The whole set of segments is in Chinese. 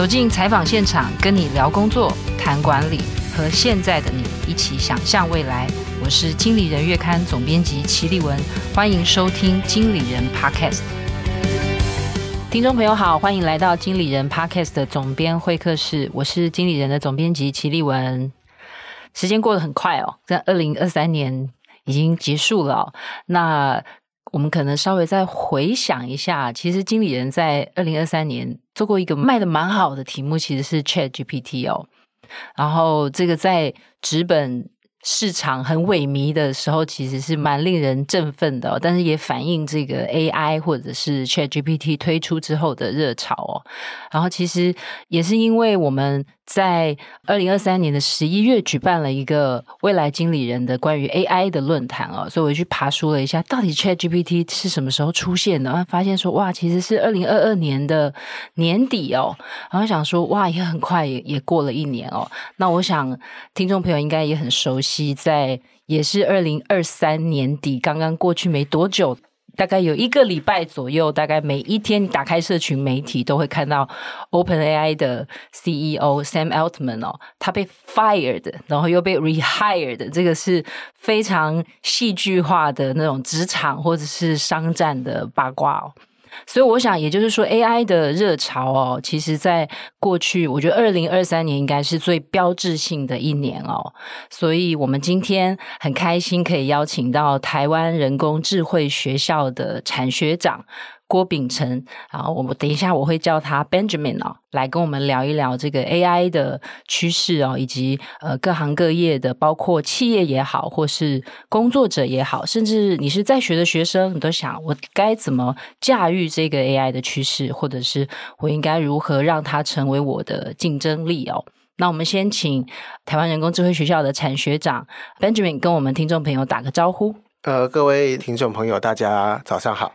走进采访现场，跟你聊工作、谈管理，和现在的你一起想象未来。我是经理人月刊总编辑齐立文，欢迎收听经理人 Podcast。听众朋友好，欢迎来到经理人 Podcast 的总编会客室，我是经理人的总编辑齐立文。时间过得很快哦，在二零二三年已经结束了。那我们可能稍微再回想一下，其实经理人在二零二三年做过一个卖的蛮好的题目，其实是 ChatGPT 哦。然后这个在纸本市场很萎靡的时候，其实是蛮令人振奋的，但是也反映这个 AI 或者是 ChatGPT 推出之后的热潮哦。然后其实也是因为我们。在二零二三年的十一月，举办了一个未来经理人的关于 AI 的论坛哦，所以我去爬书了一下，到底 ChatGPT 是什么时候出现的？然后发现说，哇，其实是二零二二年的年底哦。然后想说，哇，也很快也也过了一年哦。那我想听众朋友应该也很熟悉，在也是二零二三年底刚刚过去没多久。大概有一个礼拜左右，大概每一天你打开社群媒体都会看到 OpenAI 的 CEO Sam Altman 哦，他被 fired，然后又被 rehired，这个是非常戏剧化的那种职场或者是商战的八卦哦。所以我想，也就是说，AI 的热潮哦，其实在过去，我觉得二零二三年应该是最标志性的一年哦。所以我们今天很开心可以邀请到台湾人工智慧学校的产学长。郭秉成，然后我们等一下我会叫他 Benjamin 哦，来跟我们聊一聊这个 AI 的趋势哦，以及呃各行各业的，包括企业也好，或是工作者也好，甚至你是在学的学生，你都想我该怎么驾驭这个 AI 的趋势，或者是我应该如何让它成为我的竞争力哦？那我们先请台湾人工智慧学校的产学长 Benjamin 跟我们听众朋友打个招呼。呃，各位听众朋友，大家早上好。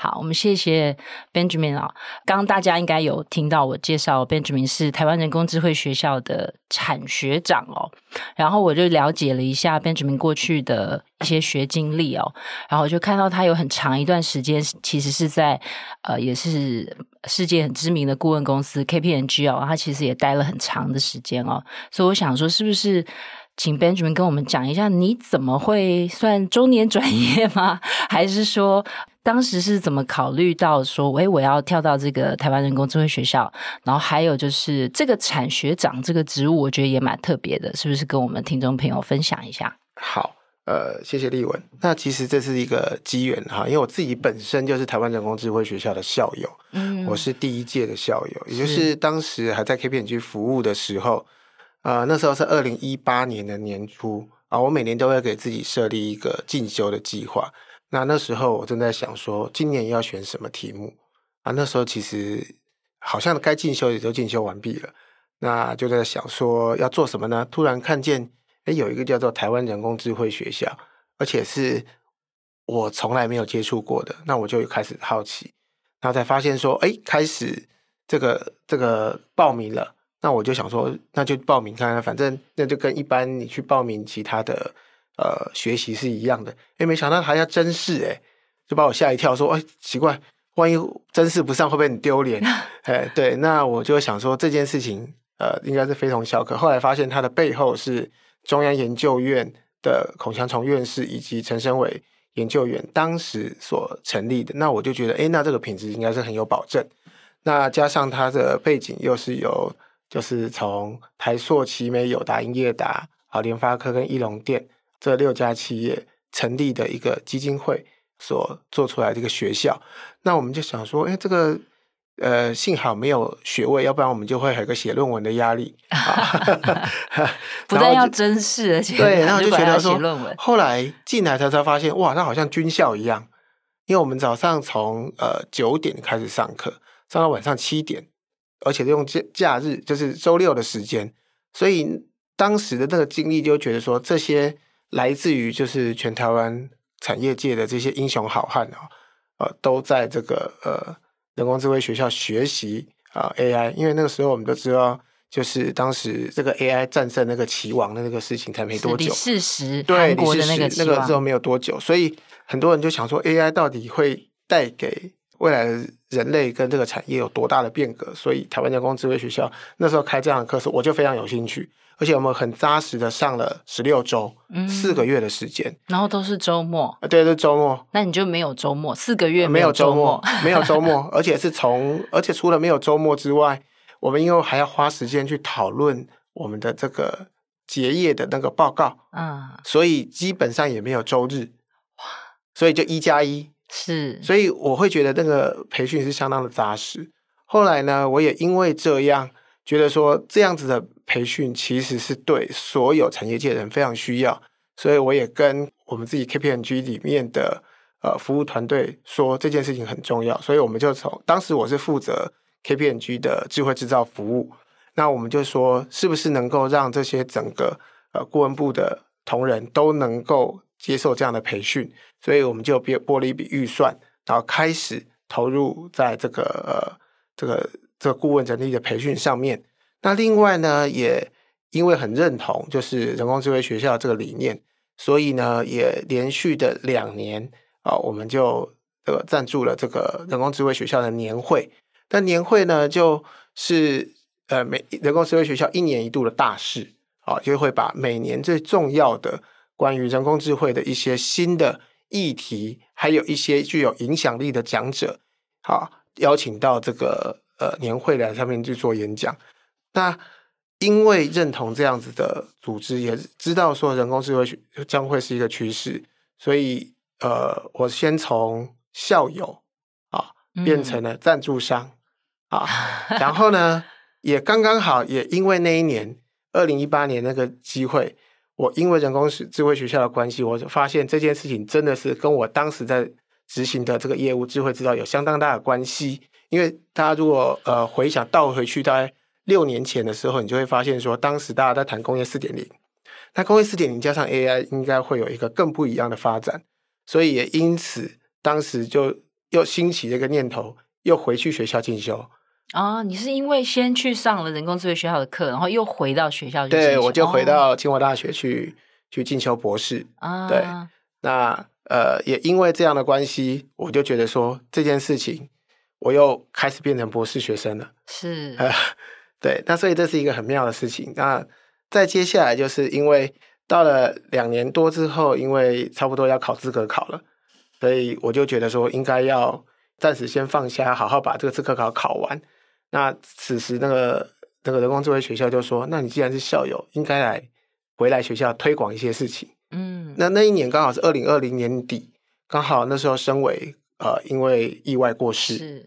好，我们谢谢 Benjamin 啊。刚刚大家应该有听到我介绍，Benjamin 是台湾人工智慧学校的产学长哦。然后我就了解了一下 Benjamin 过去的一些学经历哦。然后我就看到他有很长一段时间，其实是在呃，也是世界很知名的顾问公司 KPMG 哦。他其实也待了很长的时间哦。所以我想说，是不是请 Benjamin 跟我们讲一下，你怎么会算中年转业吗？还是说？当时是怎么考虑到说，诶，我要跳到这个台湾人工智慧学校，然后还有就是这个产学长这个职务，我觉得也蛮特别的，是不是？跟我们听众朋友分享一下。好，呃，谢谢立文。那其实这是一个机缘哈，因为我自己本身就是台湾人工智慧学校的校友，嗯，我是第一届的校友，也就是当时还在 KPMG 服务的时候，呃，那时候是二零一八年的年初啊，我每年都会给自己设立一个进修的计划。那那时候我正在想说，今年要选什么题目啊？那时候其实好像该进修也都进修完毕了，那就在想说要做什么呢？突然看见，诶，有一个叫做台湾人工智慧学校，而且是我从来没有接触过的，那我就开始好奇，然后才发现说，诶，开始这个这个报名了，那我就想说，那就报名看看，反正那就跟一般你去报名其他的。呃，学习是一样的，哎，没想到还要甄试，哎，就把我吓一跳，说，哎，奇怪，万一甄试不上，会不会很丢脸？哎，对，那我就想说这件事情，呃，应该是非同小可。后来发现它的背后是中央研究院的孔祥崇院士以及陈生伟研究员当时所成立的，那我就觉得，哎，那这个品质应该是很有保证。那加上它的背景又是由，就是从台塑、奇美、友达、英业达、好联发科跟义隆电。这六家企业成立的一个基金会所做出来的一个学校，那我们就想说，哎，这个呃，幸好没有学位，要不然我们就会有一个写论文的压力。不但要甄试，而且对，然后就觉得说，后来进来才才发现，哇，那好像军校一样，因为我们早上从呃九点开始上课，上到晚上七点，而且用假假日，就是周六的时间，所以当时的那个经历就觉得说这些。来自于就是全台湾产业界的这些英雄好汉啊，呃，都在这个呃人工智慧学校学习啊 AI，因为那个时候我们都知道，就是当时这个 AI 战胜那个棋王的那个事情才没多久，事实对，韩国的那个那个时候没有多久，所以很多人就想说 AI 到底会带给未来的人类跟这个产业有多大的变革，所以台湾人工智慧学校那时候开这样的课时，我就非常有兴趣，而且我们很扎实的上了十六周，嗯，四个月的时间，然后都是周末，对，是周末。那你就没有周末，四个月没有周末，没有周末，而且是从，而且除了没有周末之外，我们因为还要花时间去讨论我们的这个结业的那个报告，嗯，所以基本上也没有周日，哇，所以就一加一。是，所以我会觉得那个培训是相当的扎实。后来呢，我也因为这样觉得说，这样子的培训其实是对所有产业界人非常需要，所以我也跟我们自己 KPMG 里面的呃服务团队说这件事情很重要，所以我们就从当时我是负责 KPMG 的智慧制造服务，那我们就说是不是能够让这些整个呃顾问部的同仁都能够。接受这样的培训，所以我们就拨拨了一笔预算，然后开始投入在这个呃这个这个顾问人力的培训上面。那另外呢，也因为很认同就是人工智慧学校这个理念，所以呢，也连续的两年啊，我们就这个赞助了这个人工智慧学校的年会。但年会呢，就是呃每人工智慧学校一年一度的大事啊，就会把每年最重要的。关于人工智慧的一些新的议题，还有一些具有影响力的讲者，好，邀请到这个呃年会来上面去做演讲。那因为认同这样子的组织，也知道说人工智慧将会是一个趋势，所以呃，我先从校友啊变成了赞助商、嗯、啊，然后呢，也刚刚好，也因为那一年二零一八年那个机会。我因为人工智慧学校的关系，我就发现这件事情真的是跟我当时在执行的这个业务智慧制造有相当大的关系。因为大家如果呃回想倒回去大概六年前的时候，你就会发现说，当时大家在谈工业四点零，那工业四点零加上 AI 应该会有一个更不一样的发展，所以也因此当时就又兴起这个念头，又回去学校进修。啊、哦，你是因为先去上了人工智慧学校的课，然后又回到学校去？对，我就回到清华大学去、哦、去进修博士。啊，对，那呃，也因为这样的关系，我就觉得说这件事情，我又开始变成博士学生了。是，呃，对，那所以这是一个很妙的事情。那再接下来就是因为到了两年多之后，因为差不多要考资格考了，所以我就觉得说应该要暂时先放下，好好把这个资格考考完。那此时，那个那个人工智慧学校就说：“那你既然是校友，应该来回来学校推广一些事情。”嗯，那那一年刚好是二零二零年底，刚好那时候申伟呃因为意外过世。是。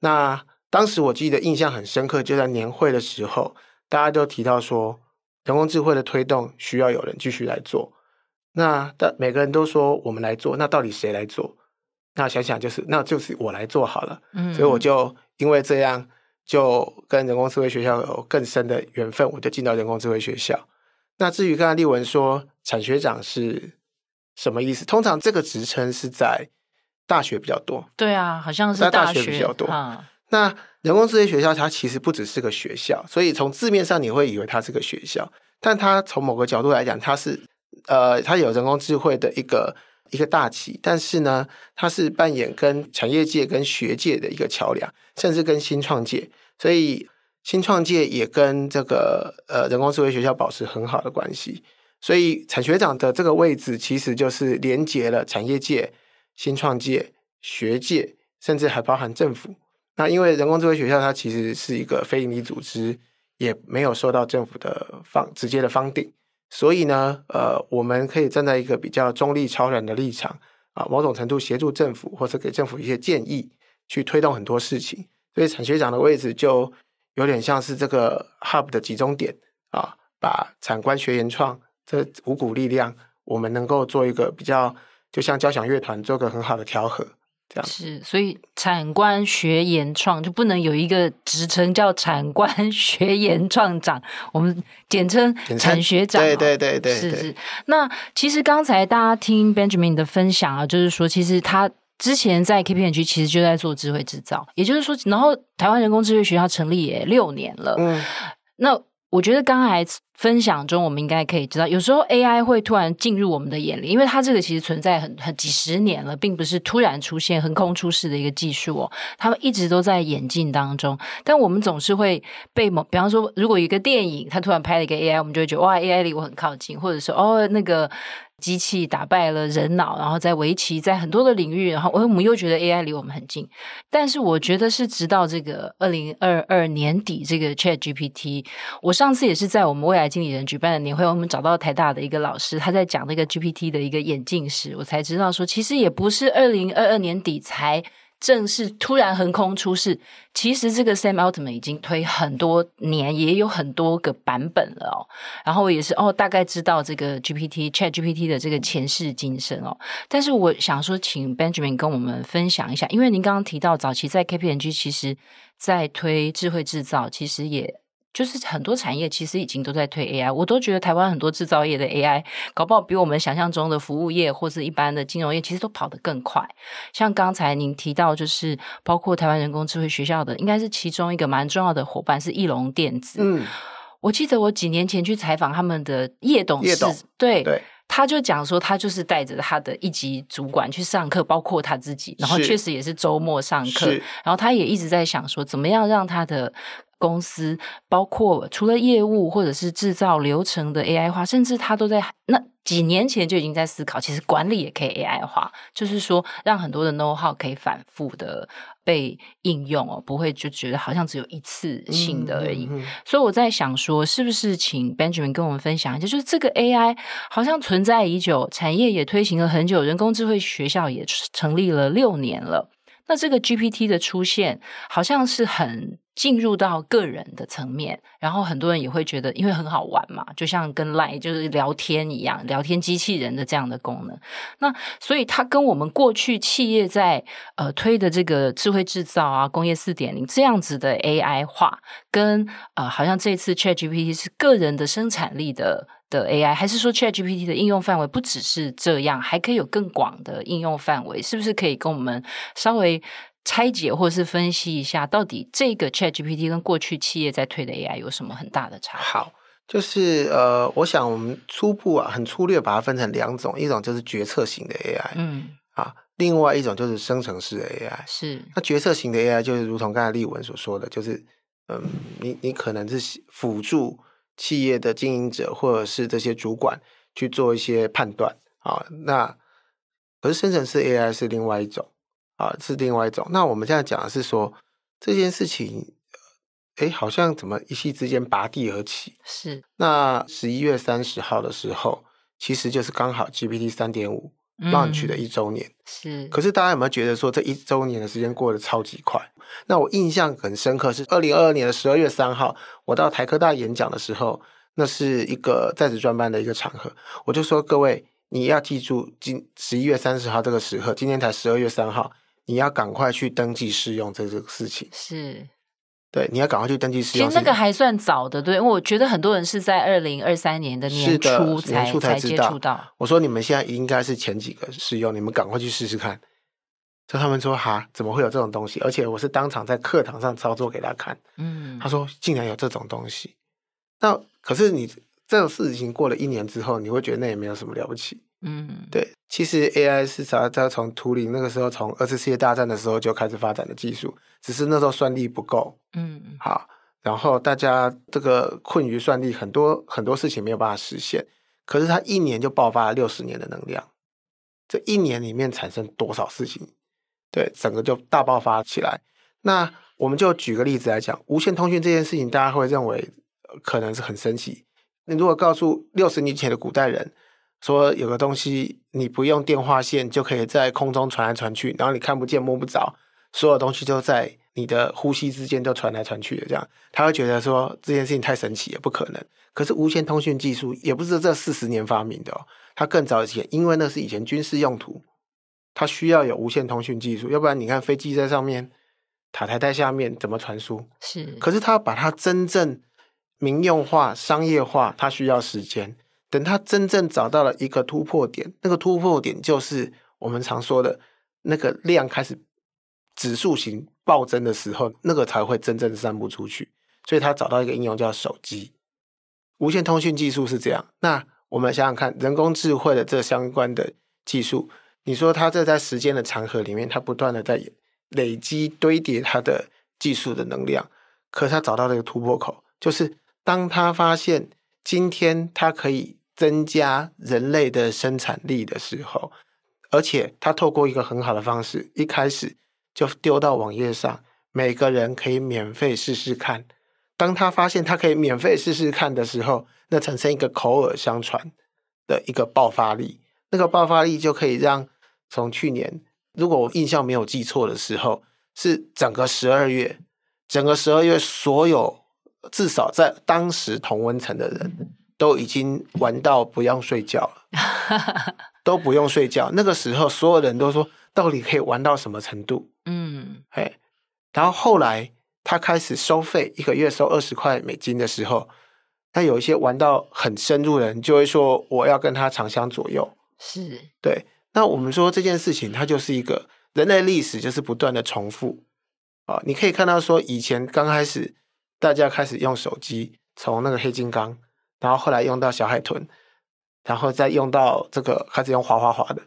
那当时我记得印象很深刻，就在年会的时候，大家都提到说，人工智慧的推动需要有人继续来做。那但每个人都说我们来做，那到底谁来做？那想想就是，那就是我来做好了。嗯，所以我就因为这样。就跟人工智慧学校有更深的缘分，我就进到人工智慧学校。那至于刚才立文说产学长是什么意思？通常这个职称是在大学比较多。对啊，好像是在大学比较多。嗯、那人工智慧学校它其实不只是个学校，所以从字面上你会以为它是个学校，但它从某个角度来讲，它是呃，它有人工智慧的一个。一个大旗，但是呢，它是扮演跟产业界、跟学界的一个桥梁，甚至跟新创界，所以新创界也跟这个呃人工智慧学校保持很好的关系。所以产学长的这个位置，其实就是连接了产业界、新创界、学界，甚至还包含政府。那因为人工智慧学校它其实是一个非营利组织，也没有受到政府的方直接的方定。所以呢，呃，我们可以站在一个比较中立、超然的立场啊，某种程度协助政府，或者给政府一些建议，去推动很多事情。所以产学长的位置就有点像是这个 hub 的集中点啊，把产官学研创这五股力量，我们能够做一个比较，就像交响乐团做个很好的调和。是，所以产官学研创就不能有一个职称叫产官 学研创长，我们简称产学长。对对对对，是是。那其实刚才大家听 Benjamin 的分享啊，就是说，其实他之前在 KPMG 其实就在做智慧制造，也就是说，然后台湾人工智慧学校成立也六年了。嗯，那我觉得刚才分享中，我们应该可以知道，有时候 AI 会突然进入我们的眼里，因为它这个其实存在很很几十年了，并不是突然出现、横空出世的一个技术哦，他们一直都在演进当中。但我们总是会被某，比方说，如果一个电影它突然拍了一个 AI，我们就会觉得哇，AI 离我很靠近，或者说哦，那个。机器打败了人脑，然后在围棋，在很多的领域，然后我们又觉得 AI 离我们很近。但是我觉得是直到这个二零二二年底，这个 ChatGPT，我上次也是在我们未来经理人举办的年会，我们找到台大的一个老师，他在讲那个 GPT 的一个演进时，我才知道说，其实也不是二零二二年底才。正是突然横空出世，其实这个 Sam Altman 已经推很多年，也有很多个版本了哦。然后也是哦，大概知道这个 GPT Chat GPT 的这个前世今生哦。但是我想说，请 Benjamin 跟我们分享一下，因为您刚刚提到早期在 K P N G，其实在推智慧制造，其实也。就是很多产业其实已经都在推 AI，我都觉得台湾很多制造业的 AI 搞不好比我们想象中的服务业或是一般的金融业其实都跑得更快。像刚才您提到，就是包括台湾人工智慧学校的，应该是其中一个蛮重要的伙伴是翼龙电子。嗯，我记得我几年前去采访他们的叶董事，董对，对他就讲说他就是带着他的一级主管去上课，包括他自己，然后确实也是周末上课，然后他也一直在想说怎么样让他的。公司包括除了业务或者是制造流程的 AI 化，甚至他都在那几年前就已经在思考，其实管理也可以 AI 化，就是说让很多的 know how 可以反复的被应用哦，不会就觉得好像只有一次性的而已。嗯嗯嗯、所以我在想说，是不是请 Benjamin 跟我们分享一下，就是这个 AI 好像存在已久，产业也推行了很久，人工智慧学校也成立了六年了。那这个 GPT 的出现，好像是很进入到个人的层面，然后很多人也会觉得，因为很好玩嘛，就像跟 Line 就是聊天一样，聊天机器人的这样的功能。那所以它跟我们过去企业在呃推的这个智慧制造啊、工业四点零这样子的 AI 化，跟呃好像这次 ChatGPT 是个人的生产力的。的 AI，还是说 ChatGPT 的应用范围不只是这样，还可以有更广的应用范围？是不是可以跟我们稍微拆解或是分析一下，到底这个 ChatGPT 跟过去企业在推的 AI 有什么很大的差别？好，就是呃，我想我们初步啊，很粗略把它分成两种，一种就是决策型的 AI，嗯啊，另外一种就是生成式的 AI。是，那决策型的 AI 就是如同刚才立文所说的，就是嗯，你你可能是辅助。企业的经营者或者是这些主管去做一些判断啊，那可是生成式 AI 是另外一种啊，是另外一种。那我们现在讲的是说这件事情，哎，好像怎么一夕之间拔地而起？是。那十一月三十号的时候，其实就是刚好 GPT 三点五 launch 的一周年。嗯、是。可是大家有没有觉得说这一周年的时间过得超级快？那我印象很深刻是二零二二年的十二月三号，我到台科大演讲的时候，那是一个在职专班的一个场合，我就说各位，你要记住今十一月三十号这个时刻，今天才十二月三号，你要赶快去登记试用这个事情。是，对，你要赶快去登记试用。其实那个还算早的，对，因为我觉得很多人是在二零二三年的年初才才知道。我说你们现在应该是前几个试用，你们赶快去试试看。就他们说哈，怎么会有这种东西？而且我是当场在课堂上操作给他看。嗯，他说竟然有这种东西。那可是你这种事情过了一年之后，你会觉得那也没有什么了不起。嗯，对。其实 AI 是啥？它从图灵那个时候，从二次世界大战的时候就开始发展的技术，只是那时候算力不够。嗯，好，然后大家这个困于算力，很多很多事情没有办法实现。可是它一年就爆发了六十年的能量，这一年里面产生多少事情？对，整个就大爆发起来。那我们就举个例子来讲，无线通讯这件事情，大家会认为可能是很神奇。你如果告诉六十年前的古代人，说有个东西你不用电话线就可以在空中传来传去，然后你看不见摸不着，所有东西就在你的呼吸之间就传来传去的，这样他会觉得说这件事情太神奇，也不可能。可是无线通讯技术也不是这四十年发明的哦，它更早以前，因为那是以前军事用途。它需要有无线通讯技术，要不然你看飞机在上面，塔台在下面怎么传输？是。可是它把它真正民用化、商业化，它需要时间。等他真正找到了一个突破点，那个突破点就是我们常说的那个量开始指数型暴增的时候，那个才会真正散布出去。所以他找到一个应用叫手机。无线通讯技术是这样。那我们想想看，人工智慧的这相关的技术，你说它这在时间的长河里面，它不断的在累积堆叠它的技术的能量，可是它找到了一个突破口，就是当他发现今天它可以增加人类的生产力的时候，而且他透过一个很好的方式，一开始就丢到网页上，每个人可以免费试试看。当他发现他可以免费试试看的时候，那产生一个口耳相传的一个爆发力，那个爆发力就可以让从去年，如果我印象没有记错的时候，是整个十二月，整个十二月所有至少在当时同温层的人都已经玩到不用睡觉了，都不用睡觉。那个时候所有人都说，到底可以玩到什么程度？嗯，哎，然后后来。他开始收费，一个月收二十块美金的时候，那有一些玩到很深入的人就会说：“我要跟他长相左右。”是，对。那我们说这件事情，它就是一个人类历史，就是不断的重复啊。你可以看到说，以前刚开始大家开始用手机，从那个黑金刚，然后后来用到小海豚，然后再用到这个开始用滑滑滑的。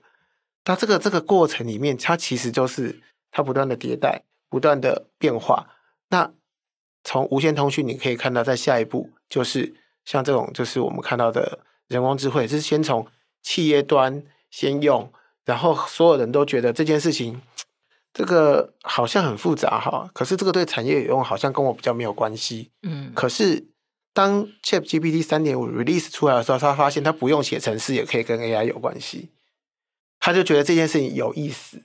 它这个这个过程里面，它其实就是它不断的迭代，不断的变化。那从无线通讯，你可以看到，在下一步就是像这种，就是我们看到的人工智慧，是先从企业端先用，然后所有人都觉得这件事情，这个好像很复杂哈，可是这个对产业有用，好像跟我比较没有关系。嗯，可是当 ChatGPT 三点五 release 出来的时候，他发现他不用写程式也可以跟 AI 有关系，他就觉得这件事情有意思。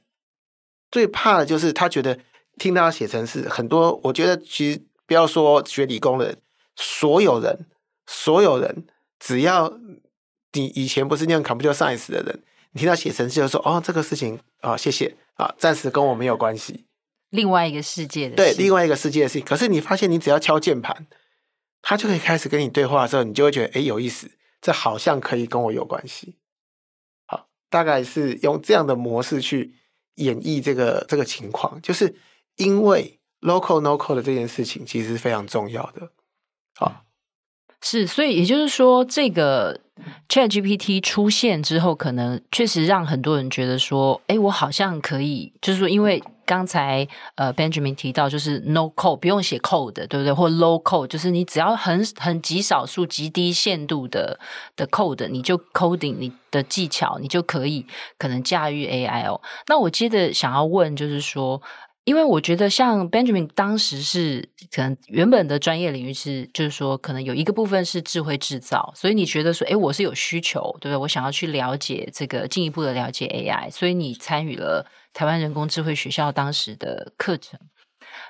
最怕的就是他觉得。听到写程式很多，我觉得其实不要说学理工的人，所有人，所有人，只要你以前不是念 computer science 的人，你听到写程式就说哦，这个事情啊、哦，谢谢啊，暂时跟我没有关系。另外一个世界的对，另外一个世界的事情。可是你发现，你只要敲键盘，他就可以开始跟你对话的时候，你就会觉得哎，有意思，这好像可以跟我有关系。好，大概是用这样的模式去演绎这个这个情况，就是。因为 local-nocal 的这件事情其实是非常重要的，好，是，所以也就是说，这个 ChatGPT 出现之后，可能确实让很多人觉得说，哎，我好像可以，就是说，因为刚才呃 Benjamin 提到，就是 no code 不用写 code，对不对？或 low code，就是你只要很很极少数、极低限度的的 code，你就 coding 你的技巧，你就可以可能驾驭 AI 哦。那我接着想要问，就是说。因为我觉得像 Benjamin 当时是可能原本的专业领域是，就是说可能有一个部分是智慧制造，所以你觉得说，诶，我是有需求，对不对？我想要去了解这个，进一步的了解 AI，所以你参与了台湾人工智慧学校当时的课程。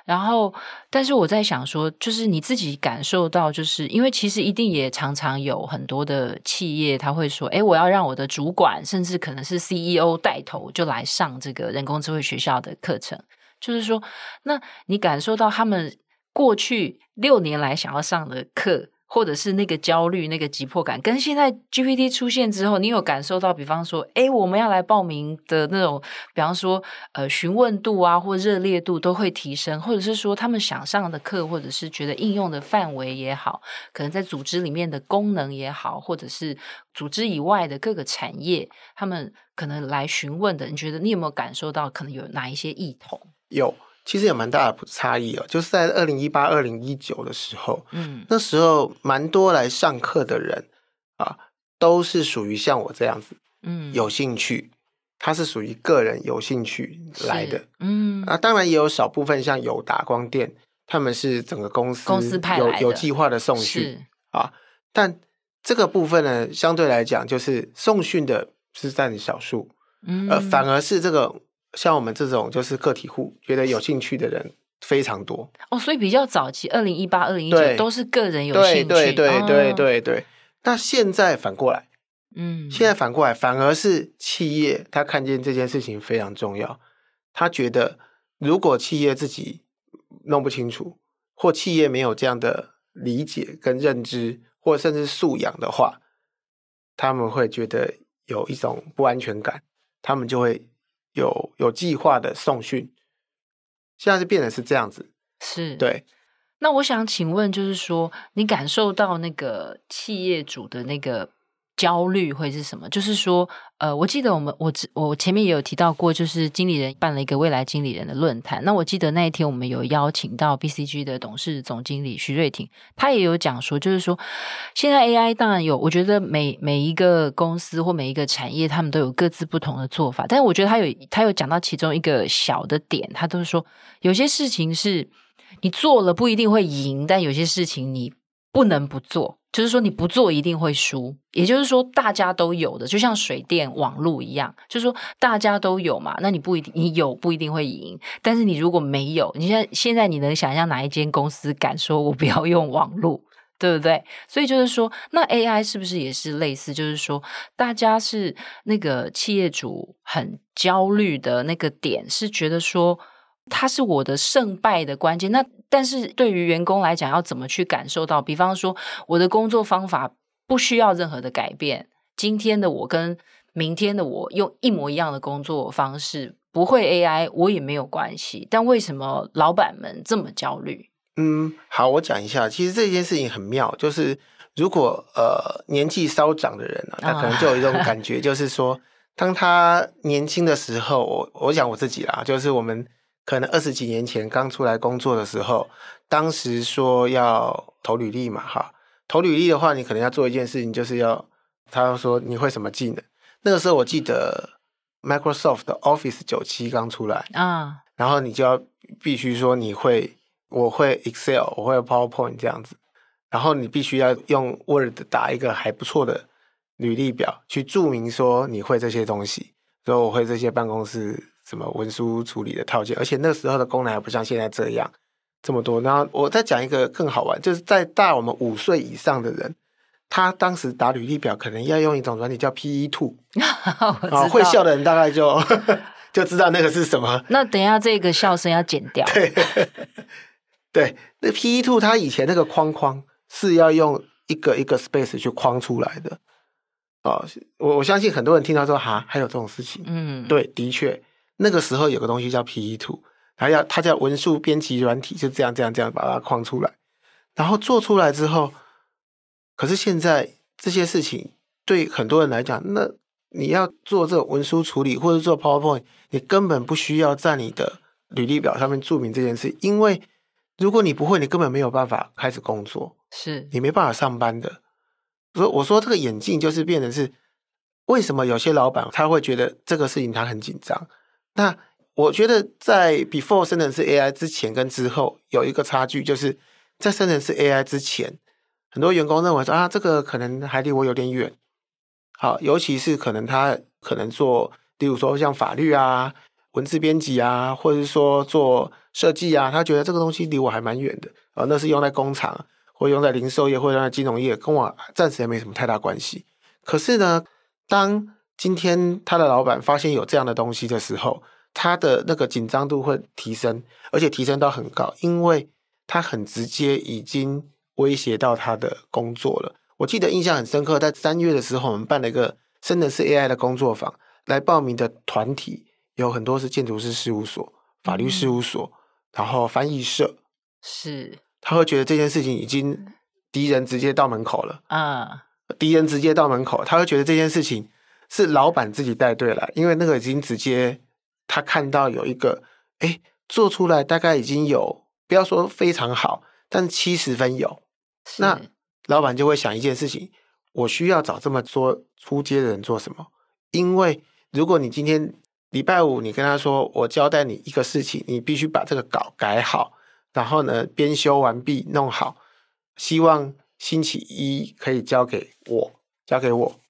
然后，但是我在想说，就是你自己感受到，就是因为其实一定也常常有很多的企业他会说，诶，我要让我的主管，甚至可能是 CEO 带头就来上这个人工智慧学校的课程。就是说，那你感受到他们过去六年来想要上的课，或者是那个焦虑、那个急迫感，跟现在 GPT 出现之后，你有感受到，比方说，哎，我们要来报名的那种，比方说，呃，询问度啊，或热烈度都会提升，或者是说，他们想上的课，或者是觉得应用的范围也好，可能在组织里面的功能也好，或者是组织以外的各个产业，他们可能来询问的，你觉得你有没有感受到，可能有哪一些异同？有，其实有蛮大的差异哦。就是在二零一八、二零一九的时候，嗯，那时候蛮多来上课的人啊，都是属于像我这样子，嗯，有兴趣，他是属于个人有兴趣来的，嗯，啊，当然也有少部分像友达光电，他们是整个公司公司派，有有计划的送训啊，但这个部分呢，相对来讲，就是送训的是占少数，嗯，而反而是这个。像我们这种就是个体户，觉得有兴趣的人非常多哦，所以比较早期，二零一八、二零一九都是个人有兴趣，对对对对对对。那现在反过来，嗯，现在反过来，反而是企业他看见这件事情非常重要，他觉得如果企业自己弄不清楚，或企业没有这样的理解跟认知，或甚至素养的话，他们会觉得有一种不安全感，他们就会。有有计划的送训，现在是变得是这样子，是对。那我想请问，就是说，你感受到那个企业主的那个焦虑会是什么？就是说，呃，我记得我们我我前面也有提到过，就是经理人办了一个未来经理人的论坛。那我记得那一天我们有邀请到 BCG 的董事总经理徐瑞婷，他也有讲说，就是说，现在 AI 当然有，我觉得每每一个公司或每一个产业，他们都有各自不同的做法。但是我觉得他有他有讲到其中一个小的点，他都是说有些事情是。你做了不一定会赢，但有些事情你不能不做，就是说你不做一定会输。也就是说，大家都有的，就像水电网络一样，就是说大家都有嘛，那你不一定你有不一定会赢，但是你如果没有，你现在现在你能想象哪一间公司敢说我不要用网络，对不对？所以就是说，那 AI 是不是也是类似？就是说，大家是那个企业主很焦虑的那个点，是觉得说。它是我的胜败的关键。那但是对于员工来讲，要怎么去感受到？比方说，我的工作方法不需要任何的改变。今天的我跟明天的我用一模一样的工作方式，不会 AI 我也没有关系。但为什么老板们这么焦虑？嗯，好，我讲一下。其实这件事情很妙，就是如果呃年纪稍长的人呢、啊，他可能就有一种感觉，就是说，当他年轻的时候，我我讲我自己啦，就是我们。可能二十几年前刚出来工作的时候，当时说要投履历嘛，哈，投履历的话，你可能要做一件事情，就是要他说你会什么技能？那个时候我记得 Microsoft 的 Office 九七刚出来啊，然后你就要必须说你会，我会 Excel，我会 PowerPoint 这样子，然后你必须要用 Word 打一个还不错的履历表，去注明说你会这些东西，说我会这些办公室。什么文书处理的套件，而且那个时候的功能还不像现在这样这么多。然后我再讲一个更好玩，就是在大我们五岁以上的人，他当时打履历表可能要用一种软体叫 PE Two，啊，会笑的人大概就 就知道那个是什么。那等一下这个笑声要剪掉。对，对，那 PE Two 它以前那个框框是要用一个一个 space 去框出来的。哦，我我相信很多人听到说哈，还有这种事情。嗯，对，的确。那个时候有个东西叫 PE Two，它要它叫文书编辑软体，就这样这样这样把它框出来，然后做出来之后，可是现在这些事情对很多人来讲，那你要做这个文书处理或者做 PowerPoint，你根本不需要在你的履历表上面注明这件事，因为如果你不会，你根本没有办法开始工作，是你没办法上班的。所以我说这个眼镜就是变成是，为什么有些老板他会觉得这个事情他很紧张？那我觉得在 before 生成式 AI 之前跟之后有一个差距，就是在生成式 AI 之前，很多员工认为说啊，这个可能还离我有点远。好，尤其是可能他可能做，例如说像法律啊、文字编辑啊，或者是说做设计啊，他觉得这个东西离我还蛮远的啊，那是用在工厂，或用在零售业，或者用在金融业，跟我暂时也没什么太大关系。可是呢，当今天他的老板发现有这样的东西的时候，他的那个紧张度会提升，而且提升到很高，因为他很直接已经威胁到他的工作了。我记得印象很深刻，在三月的时候，我们办了一个真的是 AI 的工作坊，来报名的团体有很多是建筑师事务所、法律事务所，嗯、然后翻译社，是他会觉得这件事情已经敌人直接到门口了啊，敌人直接到门口，他会觉得这件事情。是老板自己带队来，因为那个已经直接他看到有一个，哎，做出来大概已经有，不要说非常好，但七十分有。那老板就会想一件事情：我需要找这么多出街的人做什么？因为如果你今天礼拜五你跟他说，我交代你一个事情，你必须把这个稿改好，然后呢编修完毕弄好，希望星期一可以交给我，交给我。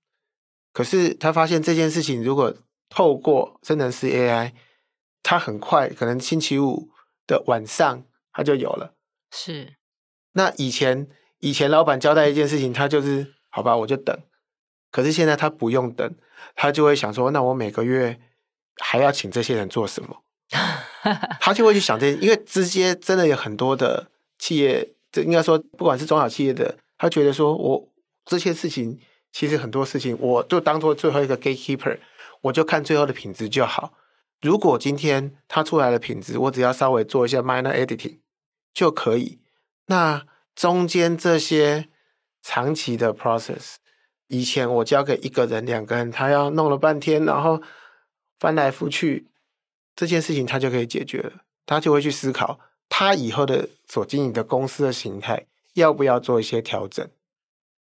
可是他发现这件事情，如果透过生成式 AI，他很快可能星期五的晚上他就有了。是，那以前以前老板交代一件事情，他就是好吧，我就等。可是现在他不用等，他就会想说，那我每个月还要请这些人做什么？他就会去想这些，因为直接真的有很多的企业，这应该说不管是中小企业的，他觉得说我这些事情。其实很多事情，我就当做最后一个 gatekeeper，我就看最后的品质就好。如果今天它出来的品质，我只要稍微做一下 minor editing 就可以，那中间这些长期的 process，以前我交给一个人、两个人，他要弄了半天，然后翻来覆去，这件事情他就可以解决了。他就会去思考，他以后的所经营的公司的形态要不要做一些调整。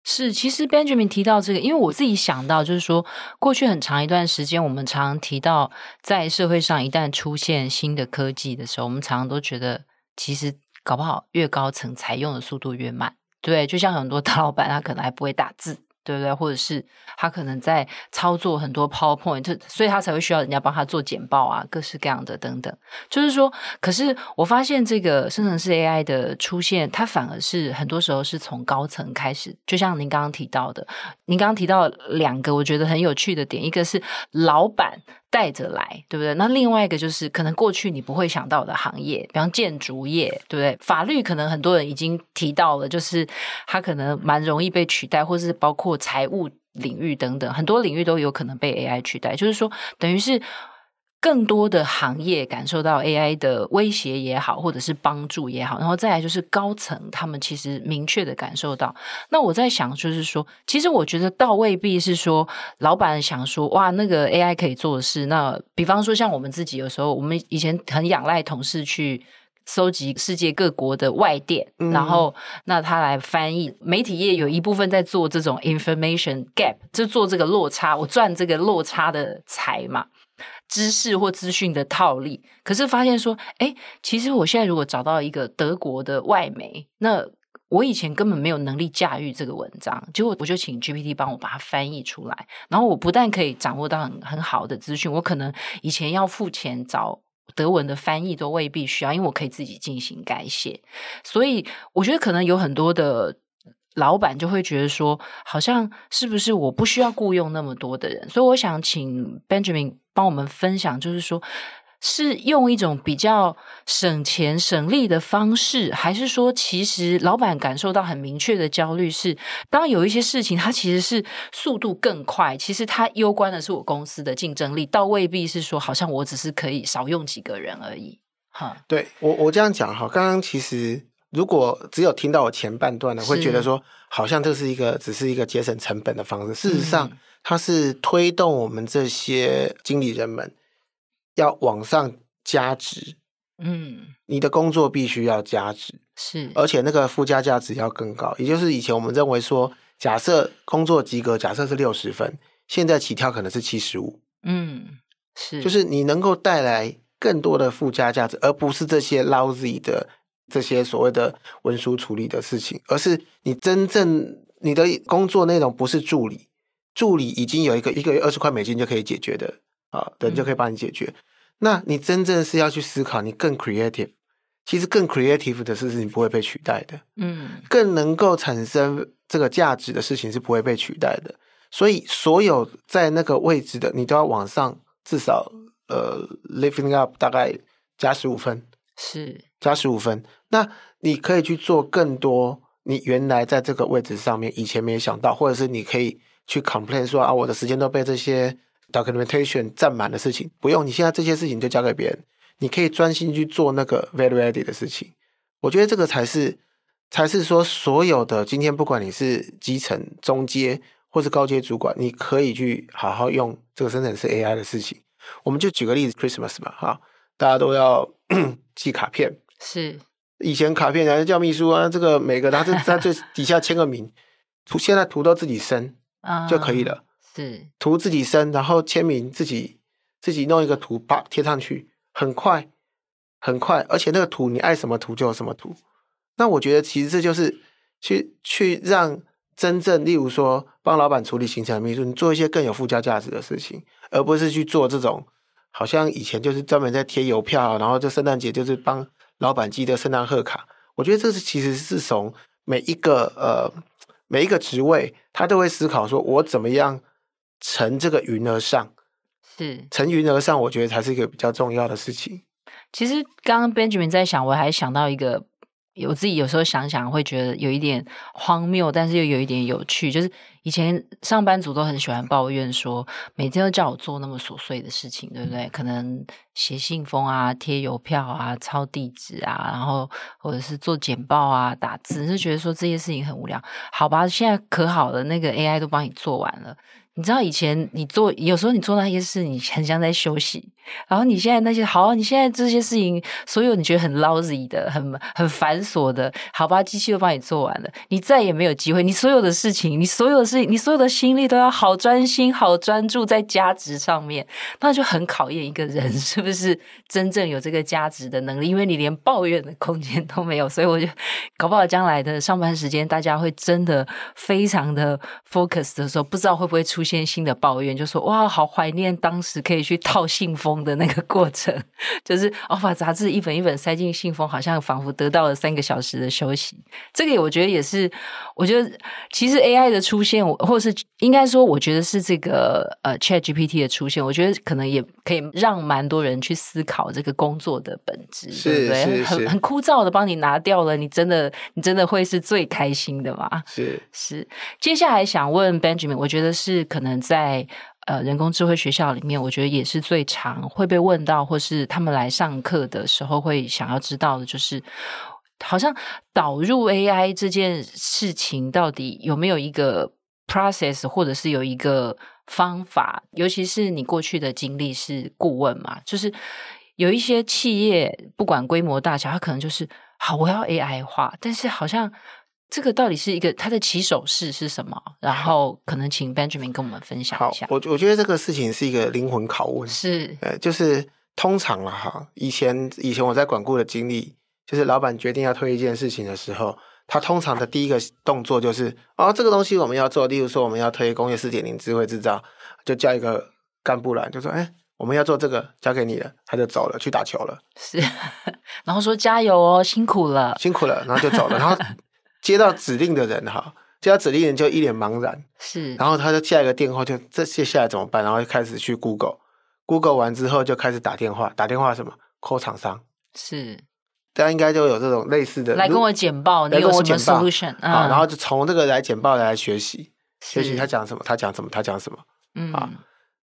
是，其实 Benjamin 提到这个，因为我自己想到，就是说，过去很长一段时间，我们常提到，在社会上一旦出现新的科技的时候，我们常常都觉得，其实搞不好越高层采用的速度越慢。对，就像很多大老板，他可能还不会打字。对不对？或者是他可能在操作很多 PowerPoint，所以他才会需要人家帮他做简报啊，各式各样的等等。就是说，可是我发现这个生成式 AI 的出现，它反而是很多时候是从高层开始。就像您刚刚提到的，您刚刚提到两个我觉得很有趣的点，一个是老板。带着来，对不对？那另外一个就是可能过去你不会想到的行业，比方建筑业，对不对？法律可能很多人已经提到了，就是它可能蛮容易被取代，或是包括财务领域等等，很多领域都有可能被 AI 取代。就是说，等于是。更多的行业感受到 AI 的威胁也好，或者是帮助也好，然后再来就是高层他们其实明确的感受到。那我在想，就是说，其实我觉得倒未必是说老板想说哇，那个 AI 可以做的事。那比方说，像我们自己有时候，我们以前很仰赖同事去搜集世界各国的外电，嗯、然后那他来翻译。媒体业有一部分在做这种 information gap，就做这个落差，我赚这个落差的财嘛。知识或资讯的套利，可是发现说，哎，其实我现在如果找到一个德国的外媒，那我以前根本没有能力驾驭这个文章，结果我就请 GPT 帮我把它翻译出来，然后我不但可以掌握到很很好的资讯，我可能以前要付钱找德文的翻译都未必需要，因为我可以自己进行改写，所以我觉得可能有很多的。老板就会觉得说，好像是不是我不需要雇佣那么多的人？所以我想请 Benjamin 帮我们分享，就是说，是用一种比较省钱省力的方式，还是说，其实老板感受到很明确的焦虑是，当有一些事情它其实是速度更快，其实它攸关的是我公司的竞争力，倒未必是说，好像我只是可以少用几个人而已。哈，对，我我这样讲哈，刚刚其实。如果只有听到我前半段呢，会觉得说好像这是一个只是一个节省成本的方式。事实上，它是推动我们这些经理人们要往上加值。嗯，你的工作必须要加值，是，而且那个附加价值要更高。也就是以前我们认为说，假设工作及格，假设是六十分，现在起跳可能是七十五。嗯，是，就是你能够带来更多的附加价值，而不是这些 lousy 的。这些所谓的文书处理的事情，而是你真正你的工作内容不是助理，助理已经有一个一个月二十块美金就可以解决的啊，人就可以帮你解决。嗯、那你真正是要去思考，你更 creative，其实更 creative 的事情不会被取代的，嗯，更能够产生这个价值的事情是不会被取代的。所以，所有在那个位置的，你都要往上至少呃 lifting up 大概加十五分，是加十五分。那你可以去做更多你原来在这个位置上面以前没有想到，或者是你可以去 complain 说啊，我的时间都被这些 documentation 占满的事情，不用，你现在这些事情就交给别人，你可以专心去做那个 value added 的事情。我觉得这个才是才是说所有的今天，不管你是基层、中阶或是高阶主管，你可以去好好用这个生成式 AI 的事情。我们就举个例子，Christmas 嘛，哈，大家都要 寄卡片，是。以前卡片还是叫秘书啊，这个每个他是在最底下签个名，图现在图都自己生就可以了，是图自己生，然后签名自己自己弄一个图，把贴上去，很快很快，而且那个图你爱什么图就有什么图。那我觉得其实这就是去去让真正，例如说帮老板处理行程的秘书，你做一些更有附加价值的事情，而不是去做这种好像以前就是专门在贴邮票，然后就圣诞节就是帮。老板寄的圣诞贺卡，我觉得这是其实是从每一个呃每一个职位，他都会思考说，我怎么样乘这个云而上，是乘云而上，我觉得才是一个比较重要的事情。其实刚刚 Benjamin 在想，我还想到一个我自己有时候想想会觉得有一点荒谬，但是又有一点有趣。就是以前上班族都很喜欢抱怨说，每天都叫我做那么琐碎的事情，对不对？可能写信封啊、贴邮票啊、抄地址啊，然后或者是做简报啊、打字，就觉得说这些事情很无聊。好吧，现在可好了，那个 AI 都帮你做完了。你知道以前你做，有时候你做那些事，你很像在休息。然后你现在那些好，你现在这些事情，所有你觉得很 lousy 的、很很繁琐的，好吧，机器都帮你做完了，你再也没有机会。你所有的事情，你所有的事情，你所有的心力都要好专心、好专注在价值上面，那就很考验一个人是不是真正有这个价值的能力。因为你连抱怨的空间都没有，所以我就搞不好将来的上班时间，大家会真的非常的 focus 的时候，不知道会不会出现新的抱怨，就说哇，好怀念当时可以去套信封。的那个过程，就是哦，把杂志一本一本塞进信封，好像仿佛得到了三个小时的休息。这个我觉得也是，我觉得其实 AI 的出现，或者是应该说，我觉得是这个呃 ChatGPT 的出现，我觉得可能也可以让蛮多人去思考这个工作的本质，对不对？很很枯燥的帮你拿掉了，你真的你真的会是最开心的吗？是是。接下来想问 Benjamin，我觉得是可可能在。呃，人工智慧学校里面，我觉得也是最常会被问到，或是他们来上课的时候会想要知道的，就是好像导入 AI 这件事情到底有没有一个 process，或者是有一个方法？尤其是你过去的经历是顾问嘛，就是有一些企业不管规模大小，它可能就是好，我要 AI 化，但是好像。这个到底是一个它的起手式是什么？然后可能请 Benjamin 跟我们分享一下。我我觉得这个事情是一个灵魂拷问。是，呃，就是通常了哈，以前以前我在管顾的经历，就是老板决定要推一件事情的时候，他通常的第一个动作就是，哦，这个东西我们要做，例如说我们要推工业四点零智慧制造，就叫一个干部来，就说，哎，我们要做这个，交给你了，他就走了，去打球了。是，然后说加油哦，辛苦了，辛苦了，然后就走了，然后。接到指令的人哈，接到指令人就一脸茫然，是，然后他就下一个电话，就这接下来怎么办？然后就开始去 Google，Google 完之后就开始打电话，打电话什么？call 厂商，是，大家应该就有这种类似的，来跟我简报，来跟我简报，嗯、好，然后就从这个来简报来学习，学习他讲什么，他讲什么，他讲什么，嗯，啊，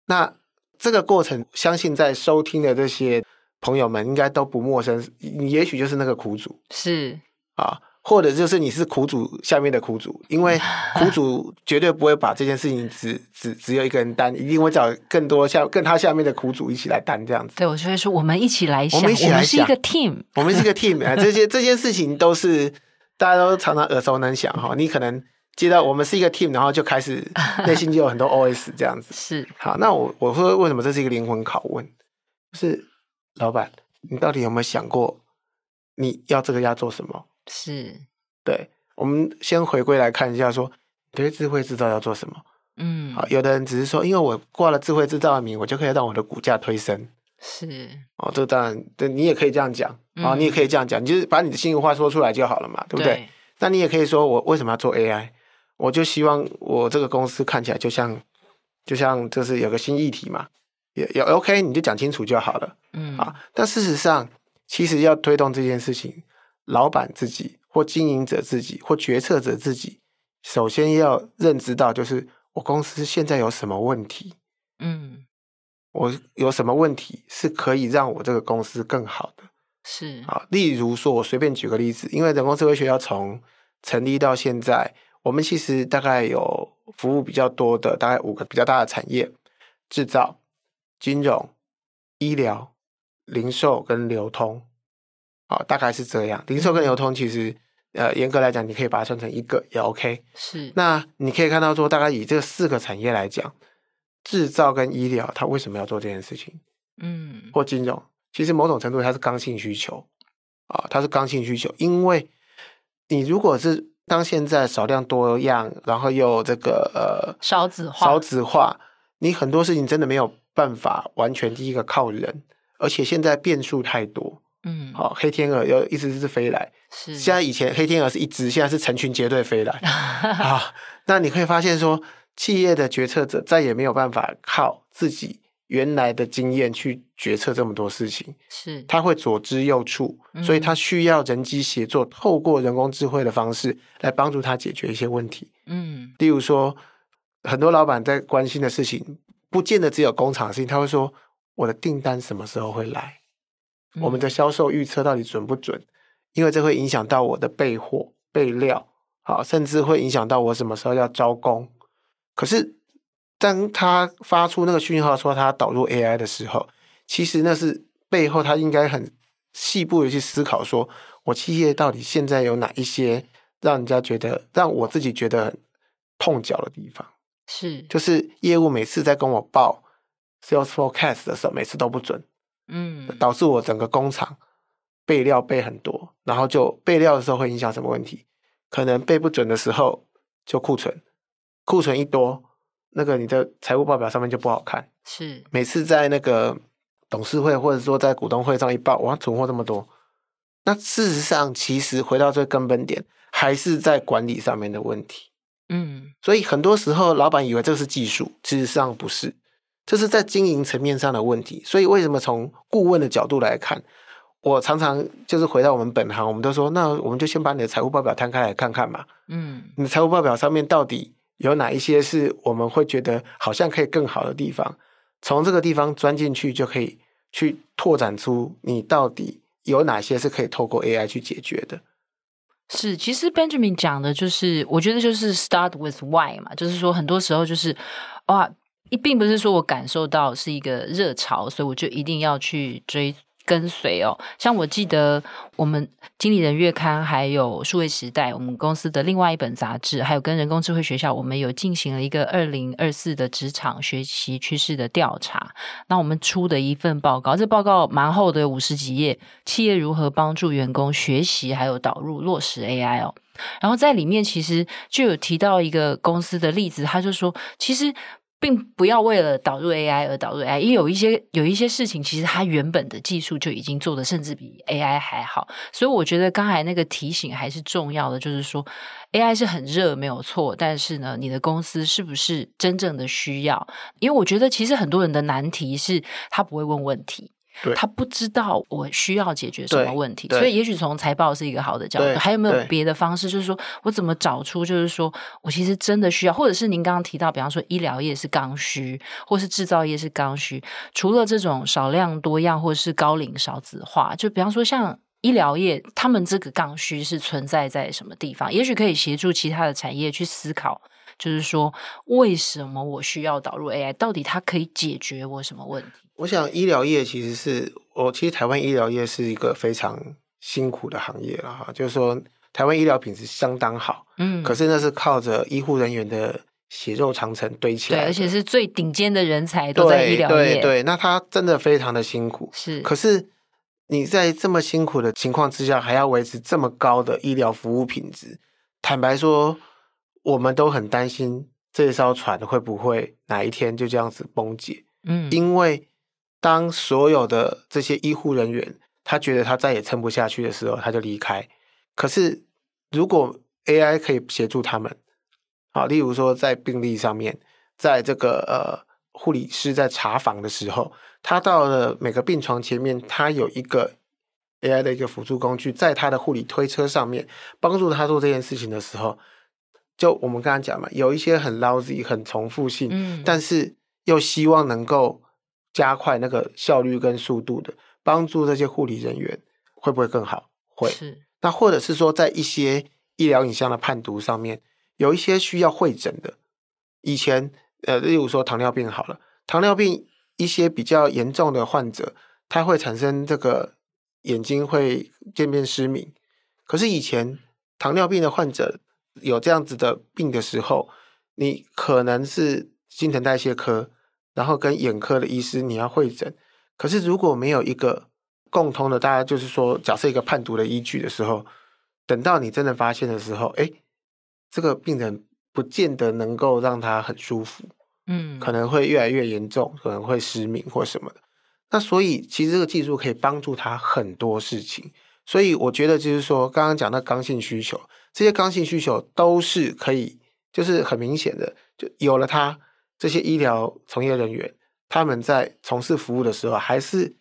那这个过程，相信在收听的这些朋友们应该都不陌生，你也许就是那个苦主，是。啊。或者就是你是苦主下面的苦主，因为 苦主绝对不会把这件事情只只只有一个人担，一定会找更多下跟他下面的苦主一起来担这样子。对，我就会说我们一起来想，我们一起来想，我们是一个 team，我们是一个 team 啊。这些这些事情都是 大家都常常耳熟能详哈。你可能接到我们是一个 team，然后就开始 内心就有很多 OS 这样子。是好，那我我说为什么这是一个灵魂拷问？就是老板，你到底有没有想过你要这个要做什么？是，对，我们先回归来看一下说，说对智慧制造要做什么？嗯，好，有的人只是说，因为我挂了智慧制造的名，我就可以让我的股价推升。是，哦，这当然，对你也可以这样讲啊，哦，你也可以这样讲，你就是把你的心里话说出来就好了嘛，对不对？对，那你也可以说，我为什么要做 AI？我就希望我这个公司看起来就像，就像就是有个新议题嘛，也也 OK，你就讲清楚就好了。嗯，啊，但事实上，其实要推动这件事情。老板自己，或经营者自己，或决策者自己，首先要认知到，就是我公司现在有什么问题，嗯，我有什么问题是可以让我这个公司更好的，是啊，例如说，我随便举个例子，因为人工智慧学校从成立到现在，我们其实大概有服务比较多的，大概五个比较大的产业：制造、金融、医疗、零售跟流通。好，大概是这样。零售跟流通其实，呃，严格来讲，你可以把它算成一个也 OK。是。那你可以看到说，大概以这四个产业来讲，制造跟医疗，它为什么要做这件事情？嗯。或金融，其实某种程度它是刚性需求啊，它是刚性需求。因为你如果是当现在少量多样，然后又这个呃少子化，少子化，你很多事情真的没有办法完全第一个靠人，而且现在变数太多。嗯，好，黑天鹅有一只是飞来。是，现在以前黑天鹅是一只，现在是成群结队飞来。啊，那你可以发现说，企业的决策者再也没有办法靠自己原来的经验去决策这么多事情，是他会左支右绌，所以他需要人机协作，透过人工智慧的方式来帮助他解决一些问题。嗯，例如说，很多老板在关心的事情，不见得只有工厂的事情，他会说：“我的订单什么时候会来？我们的销售预测到底准不准？因为这会影响到我的备货备料，好，甚至会影响到我什么时候要招工。可是。”当他发出那个讯号说他导入 AI 的时候，其实那是背后他应该很细部的去思考，说我企业到底现在有哪一些让人家觉得让我自己觉得很痛脚的地方？是，就是业务每次在跟我报 sales forecast 的时候，每次都不准，嗯，导致我整个工厂备料备很多，然后就备料的时候会影响什么问题？可能备不准的时候就库存，库存一多。那个你的财务报表上面就不好看，是每次在那个董事会或者说在股东会上一报，哇，存货这么多。那事实上，其实回到最根本点，还是在管理上面的问题。嗯，所以很多时候老板以为这是技术，事实上不是，这是在经营层面上的问题。所以为什么从顾问的角度来看，我常常就是回到我们本行，我们都说，那我们就先把你的财务报表摊开来看看嘛。嗯，你的财务报表上面到底有哪一些是我们会觉得好像可以更好的地方？从这个地方钻进去，就可以去拓展出你到底有哪些是可以透过 AI 去解决的。是，其实 Benjamin 讲的就是，我觉得就是 start with why 嘛，就是说很多时候就是哇，一一并不是说我感受到是一个热潮，所以我就一定要去追。跟随哦，像我记得我们经理人月刊，还有数位时代，我们公司的另外一本杂志，还有跟人工智慧学校，我们有进行了一个二零二四的职场学习趋势的调查。那我们出的一份报告，这报告蛮厚的，五十几页，企业如何帮助员工学习，还有导入落实 AI 哦。然后在里面其实就有提到一个公司的例子，他就说，其实。并不要为了导入 AI 而导入 AI，因为有一些有一些事情，其实它原本的技术就已经做的甚至比 AI 还好。所以我觉得刚才那个提醒还是重要的，就是说 AI 是很热没有错，但是呢，你的公司是不是真正的需要？因为我觉得其实很多人的难题是他不会问问题。他不知道我需要解决什么问题，所以也许从财报是一个好的角度。还有没有别的方式？就是说我怎么找出，就是说我其实真的需要，或者是您刚刚提到，比方说医疗业是刚需，或是制造业是刚需。除了这种少量多样，或是高龄少子化，就比方说像医疗业，他们这个刚需是存在在什么地方？也许可以协助其他的产业去思考，就是说为什么我需要导入 AI？到底它可以解决我什么问题？我想医疗业其实是我其实台湾医疗业是一个非常辛苦的行业了哈，就是说台湾医疗品质相当好，嗯，可是那是靠着医护人员的血肉长城堆起来，对，而且是最顶尖的人才都在医疗业，对对对，那他真的非常的辛苦，是。可是你在这么辛苦的情况之下，还要维持这么高的医疗服务品质，坦白说，我们都很担心这艘船会不会哪一天就这样子崩解，嗯，因为。当所有的这些医护人员，他觉得他再也撑不下去的时候，他就离开。可是，如果 AI 可以协助他们，好，例如说在病历上面，在这个呃护理师在查房的时候，他到了每个病床前面，他有一个 AI 的一个辅助工具，在他的护理推车上面帮助他做这件事情的时候，就我们刚刚讲嘛，有一些很 lousy 很重复性，嗯，但是又希望能够。加快那个效率跟速度的，帮助这些护理人员会不会更好？会。是。那或者是说，在一些医疗影像的判读上面，有一些需要会诊的。以前，呃，例如说糖尿病好了，糖尿病一些比较严重的患者，他会产生这个眼睛会渐变失明。可是以前糖尿病的患者有这样子的病的时候，你可能是新陈代谢科。然后跟眼科的医师你要会诊，可是如果没有一个共通的，大家就是说，假设一个判读的依据的时候，等到你真的发现的时候，哎，这个病人不见得能够让他很舒服，嗯，可能会越来越严重，可能会失明或什么的。那所以其实这个技术可以帮助他很多事情。所以我觉得就是说，刚刚讲的刚性需求，这些刚性需求都是可以，就是很明显的，就有了它。这些医疗从业人员他们在从事服务的时候，还是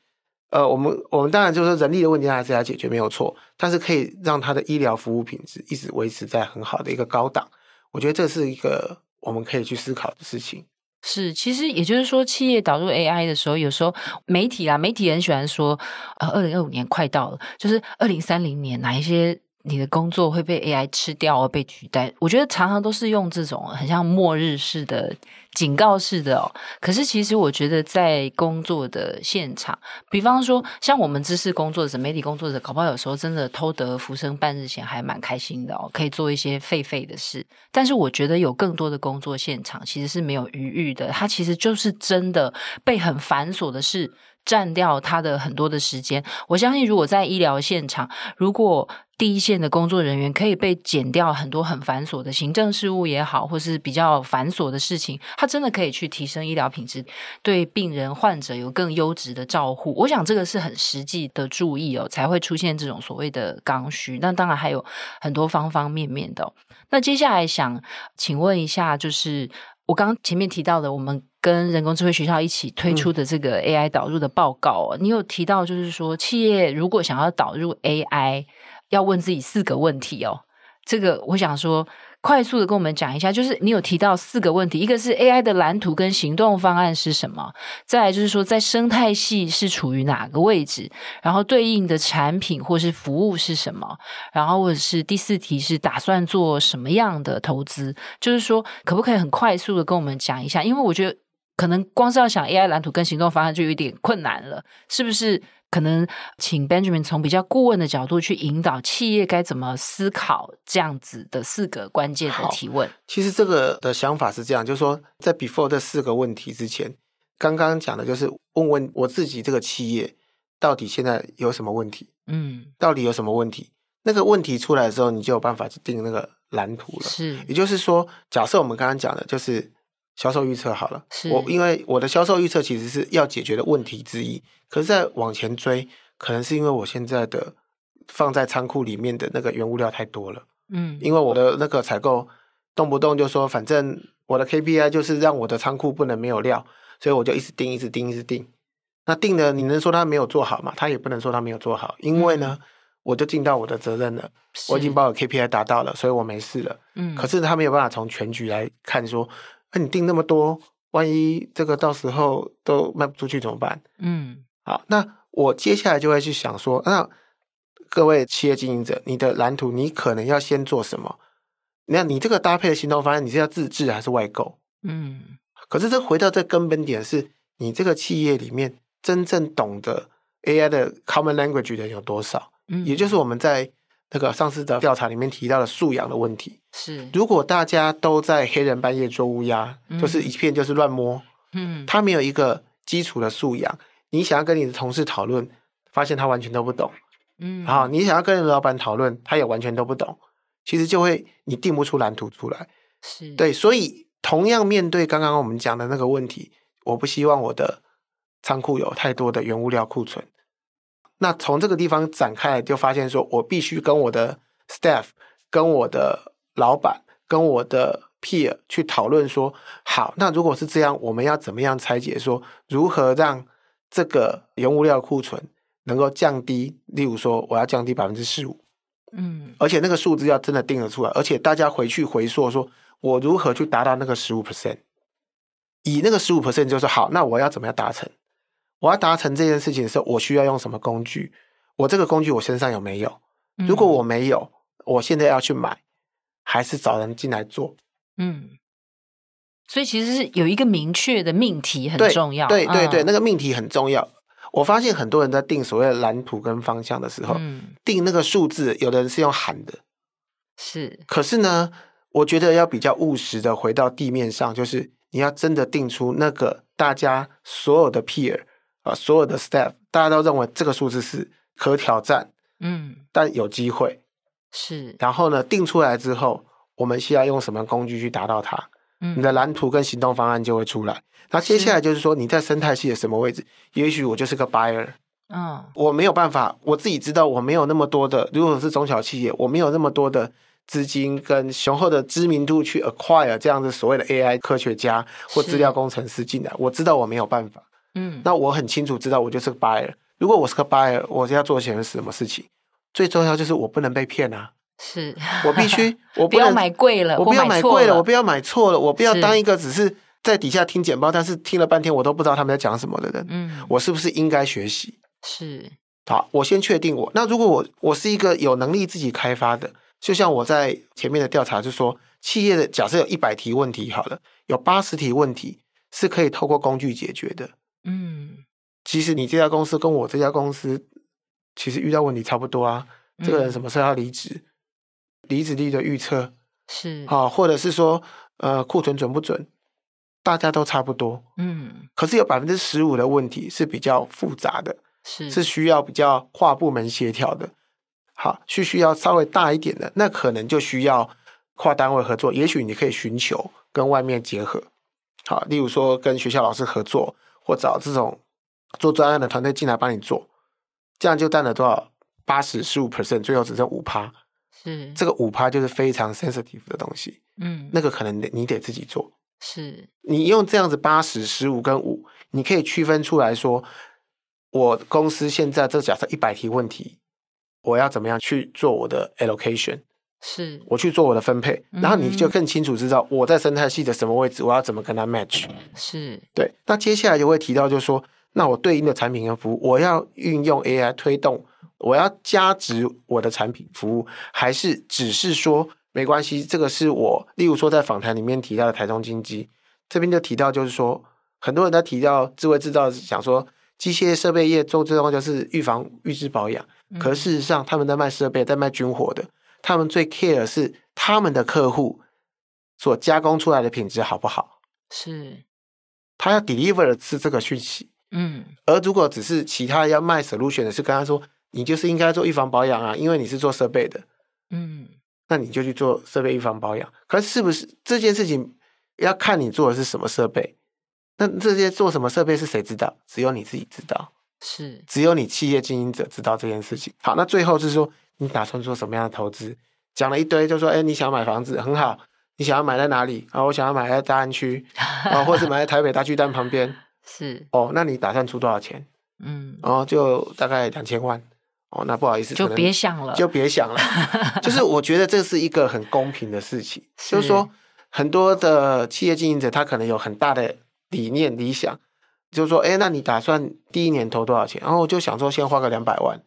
呃，我们我们当然就是说人力的问题还是要解决没有错，但是可以让他的医疗服务品质一直维持在很好的一个高档。我觉得这是一个我们可以去思考的事情。是，其实也就是说，企业导入 AI 的时候，有时候媒体啊，媒体很喜欢说，呃，二零二五年快到了，就是二零三零年哪一些。你的工作会被 AI 吃掉而被取代，我觉得常常都是用这种很像末日式的警告式的哦。可是其实我觉得在工作的现场，比方说像我们知识工作者、媒体工作者，搞不好有时候真的偷得浮生半日闲，还蛮开心的哦，可以做一些废废的事。但是我觉得有更多的工作现场其实是没有余裕的，它其实就是真的被很繁琐的事占掉他的很多的时间。我相信，如果在医疗现场，如果第一线的工作人员可以被减掉很多很繁琐的行政事务也好，或是比较繁琐的事情，他真的可以去提升医疗品质，对病人患者有更优质的照护。我想这个是很实际的注意哦，才会出现这种所谓的刚需。那当然还有很多方方面面的。那接下来想请问一下，就是我刚前面提到的，我们跟人工智慧学校一起推出的这个 AI 导入的报告你有提到就是说，企业如果想要导入 AI。要问自己四个问题哦，这个我想说，快速的跟我们讲一下，就是你有提到四个问题，一个是 AI 的蓝图跟行动方案是什么，再来就是说在生态系是处于哪个位置，然后对应的产品或是服务是什么，然后或者是第四题是打算做什么样的投资，就是说可不可以很快速的跟我们讲一下，因为我觉得可能光是要想 AI 蓝图跟行动方案就有点困难了，是不是？可能请 Benjamin 从比较顾问的角度去引导企业该怎么思考这样子的四个关键的提问。其实这个的想法是这样，就是说在 before 这四个问题之前，刚刚讲的就是问问我自己这个企业到底现在有什么问题？嗯，到底有什么问题？那个问题出来的时候，你就有办法去定那个蓝图了。是，也就是说，假设我们刚刚讲的就是。销售预测好了，是我因为我的销售预测其实是要解决的问题之一，可是再往前追，可能是因为我现在的放在仓库里面的那个原物料太多了，嗯，因为我的那个采购动不动就说，反正我的 KPI 就是让我的仓库不能没有料，所以我就一直盯，一直盯，一直盯。那定的，你能说他没有做好吗？他也不能说他没有做好，因为呢，嗯、我就尽到我的责任了，我已经把我 KPI 达到了，所以我没事了。嗯，可是他没有办法从全局来看说。那、啊、你订那么多，万一这个到时候都卖不出去怎么办？嗯，好，那我接下来就会去想说，那各位企业经营者，你的蓝图你可能要先做什么？那你这个搭配的行动方案，你是要自制还是外购？嗯，可是这回到这根本点是，你这个企业里面真正懂得 AI 的 common language 的人有多少？嗯，也就是我们在。那个上次的调查里面提到的素养的问题。是，如果大家都在黑人半夜捉乌鸦，嗯，就是一片就是乱摸，嗯，他没有一个基础的素养，你想要跟你的同事讨论，发现他完全都不懂，嗯，然后你想要跟老板讨论，他也完全都不懂，其实就会你定不出蓝图出来，是。对，所以同样面对刚刚我们讲的那个问题，我不希望我的仓库有太多的原物料库存。那从这个地方展开来，就发现说，我必须跟我的 staff、跟我的老板、跟我的 peer 去讨论说，好，那如果是这样，我们要怎么样拆解？说如何让这个原物料库存能够降低？例如说，我要降低百分之十五，嗯，而且那个数字要真的定得出来，而且大家回去回溯，说我如何去达到那个十五 percent？以那个十五 percent 就是好，那我要怎么样达成？我要达成这件事情的时候，我需要用什么工具？我这个工具我身上有没有？如果我没有，我现在要去买，还是找人进来做？嗯，所以其实是有一个明确的命题很重要。对对对，对，那个命题很重要。我发现很多人在定所谓的蓝图跟方向的时候，嗯，定那个数字，有的人是用喊的，是。可是呢，我觉得要比较务实的回到地面上，就是你要真的定出那个大家所有的 peer。啊，所有的 staff 大家都认为这个数字是可挑战，嗯，但有机会是。然后呢，定出来之后，我们需要用什么工具去达到它？嗯，你的蓝图跟行动方案就会出来。那接下来就是说，你在生态系的什么位置？也许我就是个 buyer，嗯，我没有办法，我自己知道我没有那么多的，如果是中小企业，我没有那么多的资金跟雄厚的知名度去 acquire 这样子所谓的 AI 科学家或资料工程师进来，我知道我没有办法。嗯，那我很清楚知道我就是个 buyer。如果我是个 buyer，我要做些什么事情？最重要就是我不能被骗啊！是我必须，我不，不要买贵了，我不要买贵了，我不要买错了，我不要当一个只是在底下听简报，但是听了半天我都不知道他们在讲什么的人。嗯，我是不是应该学习？是。好，我先确定我。那如果我我是一个有能力自己开发的，就像我在前面的调查就说，企业的假设有一百题问题，好了，有八十题问题是可以透过工具解决的。嗯，其实你这家公司跟我这家公司，其实遇到问题差不多啊。这个人什么时候要离职？嗯、离职率的预测是啊，或者是说呃库存准不准？大家都差不多。嗯，可是有百分之十五的问题是比较复杂的。是是需要比较跨部门协调的，好，是需要稍微大一点的，那可能就需要跨单位合作。也许你可以寻求跟外面结合，好，例如说跟学校老师合作，或找这种做专案的团队进来帮你做，这样就占了多少？八十十五 percent，最后只剩五趴。是这个五趴就是非常 sensitive 的东西，嗯，那个可能你得自己做。是你用这样子八十十五跟五，你可以区分出来说。我公司现在这假设一百题问题，我要怎么样去做我的 allocation？是，我去做我的分配，然后你就更清楚知道我在生态系的什么位置，我要怎么跟他 match？是，对。那接下来就会提到，就是说，那我对应的产品跟服务，我要运用 AI 推动，我要加值我的产品服务，还是只是说没关系？这个是我，例如说在访谈里面提到的台中经济这边就提到，就是说很多人在提到智慧制造，想说。机械设备业做最重要就是预防、预知、保养。可事实上，他们在卖设备、在卖军火的，他们最 care 的是他们的客户所加工出来的品质好不好？是，他要 deliver 的是这个讯息。嗯，而如果只是其他要卖 solution 的，是跟他说，你就是应该做预防保养啊，因为你是做设备的。嗯，那你就去做设备预防保养。可是，是不是这件事情要看你做的是什么设备？那这些做什么设备是谁知道？只有你自己知道，是只有你企业经营者知道这件事情。好，那最后是说你打算做什么样的投资？讲了一堆，就说哎，你想要买房子很好，你想要买在哪里啊？我想要买在大安区啊，或者买在台北大巨蛋旁边。是哦，那你打算出多少钱？嗯，哦，就大概两千万。哦，那不好意思，就别想了，就别想了。就是我觉得这是一个很公平的事情，是就是说很多的企业经营者他可能有很大的。理念理想，就是说，哎，那你打算第一年投多少钱？然后我就想说，先花个两百万，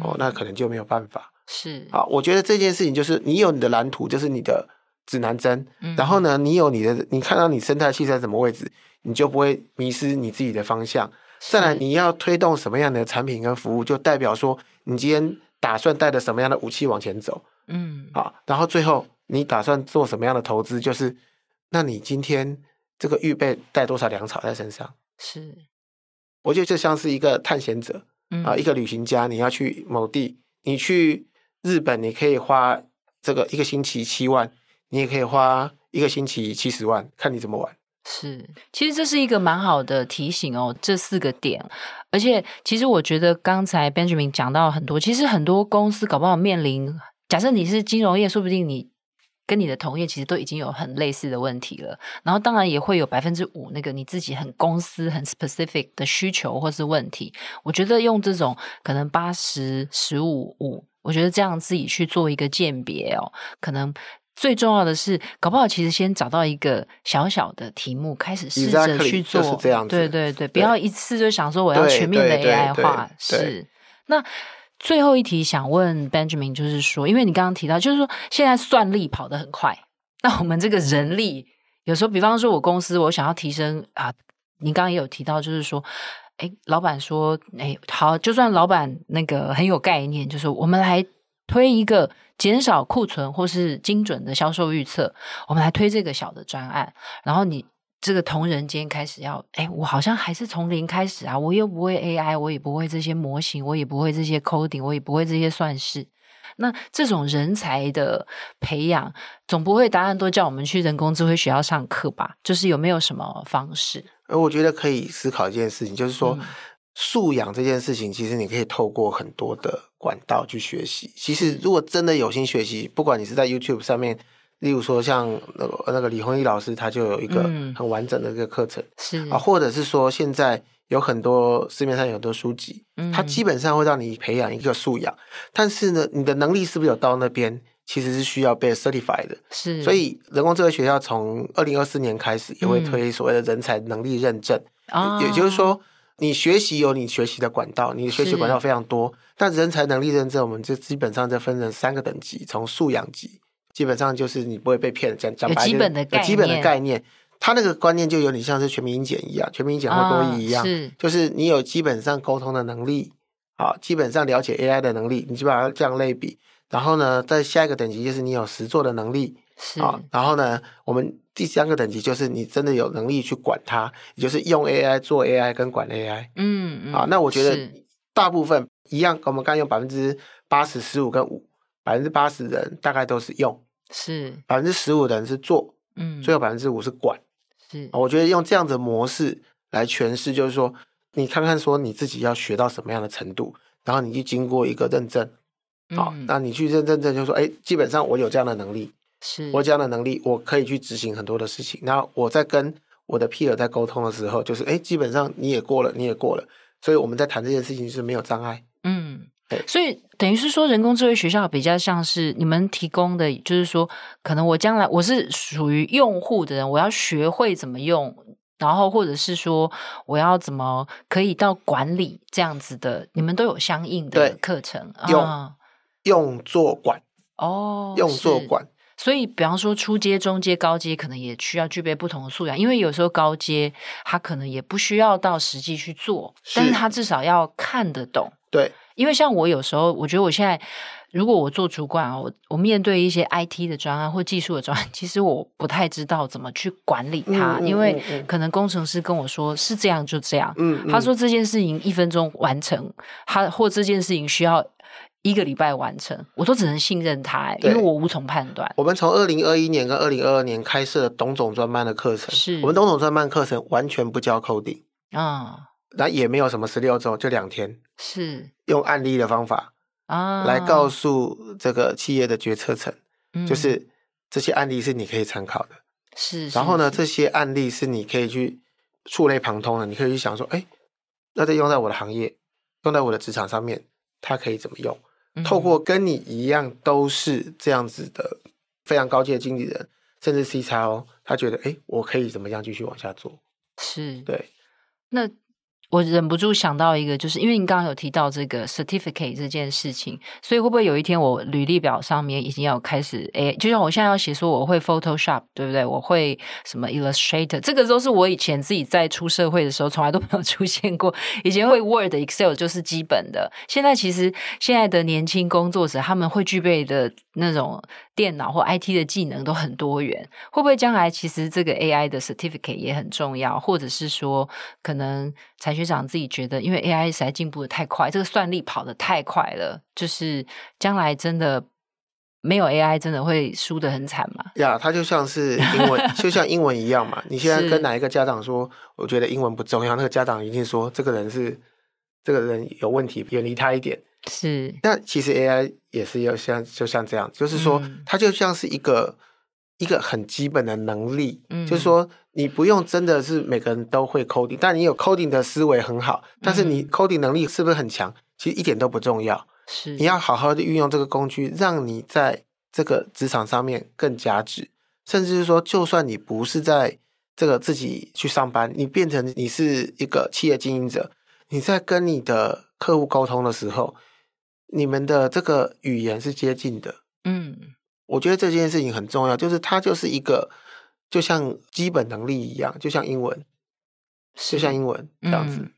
哦，那可能就没有办法。是啊，我觉得这件事情就是，你有你的蓝图，就是你的指南针，然后呢，你有你的，你看到你生态系在什么位置，你就不会迷失你自己的方向。再来，你要推动什么样的产品跟服务，就代表说，你今天打算带着什么样的武器往前走。嗯，好，然后最后你打算做什么样的投资？就是，那你今天。这个预备带多少粮草在身上？是，我觉得就像是一个探险者，嗯、啊，一个旅行家，你要去某地，你去日本，你可以花这个一个星期七万，你也可以花一个星期七十万，看你怎么玩。是，其实这是一个蛮好的提醒哦，这四个点，而且其实我觉得刚才 Benjamin 讲到很多，其实很多公司搞不好面临，假设你是金融业，说不定你。跟你的同业其实都已经有很类似的问题了，然后当然也会有百分之五那个你自己很公司很 specific 的需求或是问题。我觉得用这种可能八十十五五，我觉得这样自己去做一个鉴别哦，可能最重要的是，搞不好其实先找到一个小小的题目，开始试着去做，就是这样子。对对对，不要一次就想说我要全面的 AI 化，是那。最后一题想问 Benjamin，就是说，因为你刚刚提到，就是说现在算力跑得很快，那我们这个人力有时候，比方说我公司我想要提升啊，你刚刚也有提到，就是说，哎，老板说，哎，好，就算老板那个很有概念，就是我们来推一个减少库存或是精准的销售预测，我们来推这个小的专案，然后你。这个同人间开始要，哎，我好像还是从零开始啊！我又不会 AI，我也不会这些模型，我也不会这些 coding，我也不会这些算式。那这种人才的培养，总不会答案都叫我们去人工智慧学校上课吧？就是有没有什么方式？呃，我觉得可以思考一件事情，就是说，素养这件事情，其实你可以透过很多的管道去学习。其实如果真的有心学习，不管你是在 YouTube 上面，例如说像那个那个李宏毅老师，他就有一个很完整的一个课程，是啊，或者是说现在有很多市面上有很多书籍，它基本上会让你培养一个素养。但是呢，你的能力是不是有到那边，其实是需要被 certified 的。是，所以人工智慧学校从二零二四年开始也会推所谓的人才能力认证，也就是说。你学习有你学习的管道，你的学习管道非常多。但人才能力认证，我们就基本上就分成三个等级。从素养级，基本上就是你不会被骗，讲讲白基本的概念，基本的概念。他那个观念就有点像是全民英检一样，全民英检或多益一样，哦、是就是你有基本上沟通的能力，好，基本上了解 AI 的能力，你基本上这样类比。然后呢，在下一个等级就是你有实做的能力，是啊。然后呢，我们。第三个等级就是你真的有能力去管它，也就是用 AI 做 AI 跟管 AI。嗯嗯。啊，那我觉得大部分一样，我们刚用百分之八十十五跟五，百分之八十人大概都是用，是百分之十五的人是做，嗯，最后百分之五是管。是，我觉得用这样的模式来诠释，就是说你看看说你自己要学到什么样的程度，然后你去经过一个认证，好，嗯、那你去认认证，就说哎，基本上我有这样的能力。是我这样的能力，我可以去执行很多的事情。那我在跟我的 peer 在沟通的时候，就是哎，基本上你也过了，你也过了，所以我们在谈这件事情是没有障碍。所以等于是说，人工智慧学校比较像是你们提供的，就是说，可能我将来我是属于用户的人，我要学会怎么用，然后或者是说我要怎么可以到管理这样子的，你们都有相应的课程，用、啊、用作管哦，用作管。所以，比方说初阶、中阶、高阶，可能也需要具备不同的素养。因为有时候高阶他可能也不需要到实际去做，是但是他至少要看得懂。对，因为像我有时候，我觉得我现在如果我做主管啊，我我面对一些 IT 的专案或技术的专案，其实我不太知道怎么去管理它，因为可能工程师跟我说是这样就这样，嗯，嗯，他说这件事情一分钟完成，他或这件事情需要。一个礼拜完成，我都只能信任他，因为我无从判断。我们从二零二一年跟二零二二年开设董总专班的课程，是我们董总专班课程完全不教 coding 啊，那也没有什么十六周，就两天，是用案例的方法啊来告诉这个企业的决策层，嗯、就是这些案例是你可以参考的，是。然后呢，这些案例是你可以去触类旁通的，你可以去想说，哎，那这用在我的行业，用在我的职场上面，它可以怎么用？透过跟你一样都是这样子的非常高阶的经理人，甚至 CXO，他觉得哎，我可以怎么样继续往下做？是对，那。我忍不住想到一个，就是因为你刚刚有提到这个 certificate 这件事情，所以会不会有一天我履历表上面已经要开始，诶，就像我现在要写说我会 Photoshop，对不对？我会什么 Illustrator，这个都是我以前自己在出社会的时候从来都没有 出现过。以前会 Word、Excel 就是基本的，现在其实现在的年轻工作者他们会具备的那种电脑或 IT 的技能都很多元，会不会将来其实这个 AI 的 certificate 也很重要，或者是说可能才。学长自己觉得，因为 AI 实在进步的太快，这个算力跑得太快了，就是将来真的没有 AI，真的会输得很惨嘛？呀，它就像是英文，就像英文一样嘛。你现在跟哪一个家长说，我觉得英文不重要，那个家长一定说这个人是这个人有问题，远离他一点。是，那其实 AI 也是要像就像这样，就是说它就像是一个。一个很基本的能力，嗯，就是说你不用真的是每个人都会 coding，但你有 coding 的思维很好，但是你 coding 能力是不是很强？其实一点都不重要。是，你要好好的运用这个工具，让你在这个职场上面更加值，甚至是说，就算你不是在这个自己去上班，你变成你是一个企业经营者，你在跟你的客户沟通的时候，你们的这个语言是接近的，嗯。我觉得这件事情很重要，就是它就是一个，就像基本能力一样，就像英文，就像英文这样子。嗯，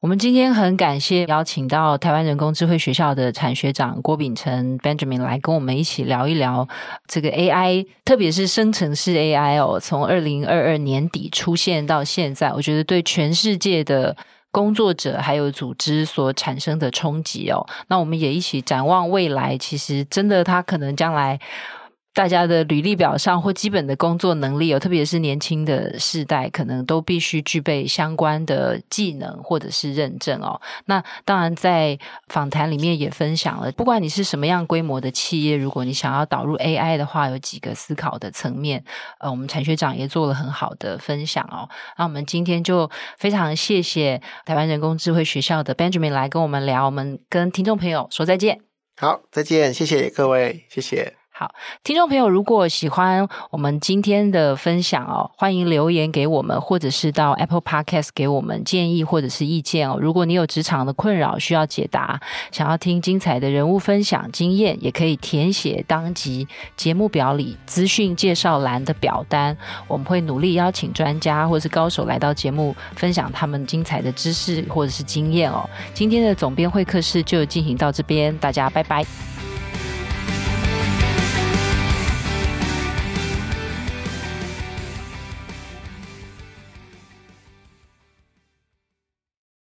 我们今天很感谢邀请到台湾人工智慧学校的产学长郭秉成 Benjamin 来跟我们一起聊一聊这个 AI，特别是生成式 AI 哦，从二零二二年底出现到现在，我觉得对全世界的。工作者还有组织所产生的冲击哦，那我们也一起展望未来。其实真的，他可能将来大家的履历表上或基本的工作能力哦，特别是年轻的世代，可能都必须具备相关的技能或者是认证哦。那当然，在访谈里面也分享了，不管你是什么样规模的企业，如果你想要导入 AI 的话，有几个思考的层面。呃，我们产学长也做了很好的分享哦。那我们今天就非常谢谢台湾人工智慧学校的 Benjamin 来跟我们聊，我们跟听众朋友说再见。好，再见，谢谢各位，谢谢。好，听众朋友，如果喜欢我们今天的分享哦，欢迎留言给我们，或者是到 Apple Podcast 给我们建议或者是意见哦。如果你有职场的困扰需要解答，想要听精彩的人物分享经验，也可以填写当集节目表里资讯介绍栏的表单，我们会努力邀请专家或是高手来到节目分享他们精彩的知识或者是经验哦。今天的总编会客室就进行到这边，大家拜拜。